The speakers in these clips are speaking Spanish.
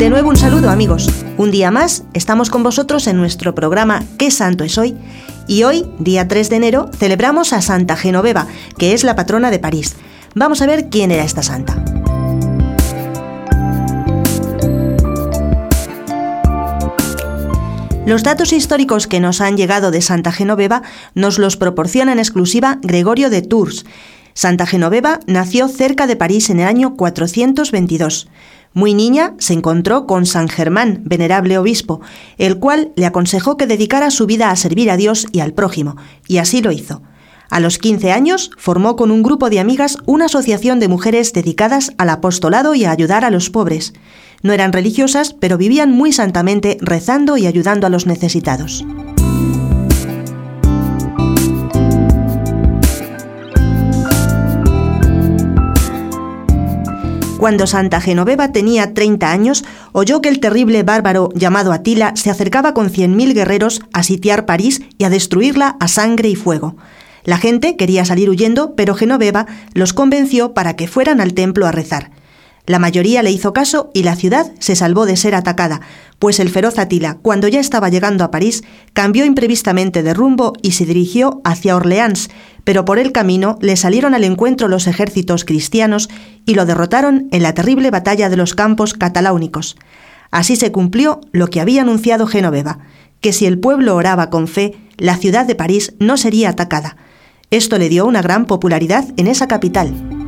Bienvenido amigos. Un día más estamos con vosotros en nuestro programa ¿Qué santo es hoy? Y hoy, día 3 de enero, celebramos a Santa Genoveva, que es la patrona de París. Vamos a ver quién era esta santa. Los datos históricos que nos han llegado de Santa Genoveva nos los proporciona en exclusiva Gregorio de Tours. Santa Genoveva nació cerca de París en el año 422. Muy niña se encontró con San Germán, venerable obispo, el cual le aconsejó que dedicara su vida a servir a Dios y al prójimo, y así lo hizo. A los 15 años formó con un grupo de amigas una asociación de mujeres dedicadas al apostolado y a ayudar a los pobres. No eran religiosas, pero vivían muy santamente rezando y ayudando a los necesitados. Cuando Santa Genoveva tenía 30 años, oyó que el terrible bárbaro llamado Atila se acercaba con 100.000 guerreros a sitiar París y a destruirla a sangre y fuego. La gente quería salir huyendo, pero Genoveva los convenció para que fueran al templo a rezar. La mayoría le hizo caso y la ciudad se salvó de ser atacada, pues el feroz Atila, cuando ya estaba llegando a París, cambió imprevistamente de rumbo y se dirigió hacia Orleans, pero por el camino le salieron al encuentro los ejércitos cristianos y lo derrotaron en la terrible batalla de los campos cataláunicos. Así se cumplió lo que había anunciado Genoveva, que si el pueblo oraba con fe, la ciudad de París no sería atacada. Esto le dio una gran popularidad en esa capital.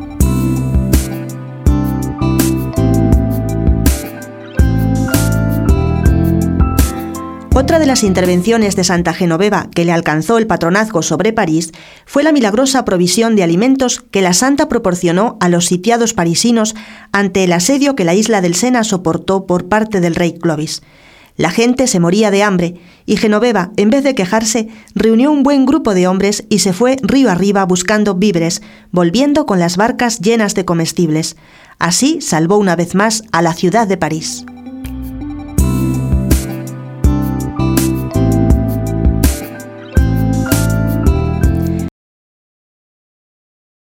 Otra de las intervenciones de Santa Genoveva que le alcanzó el patronazgo sobre París fue la milagrosa provisión de alimentos que la santa proporcionó a los sitiados parisinos ante el asedio que la isla del Sena soportó por parte del rey Clovis. La gente se moría de hambre y Genoveva, en vez de quejarse, reunió un buen grupo de hombres y se fue río arriba buscando víveres, volviendo con las barcas llenas de comestibles. Así salvó una vez más a la ciudad de París.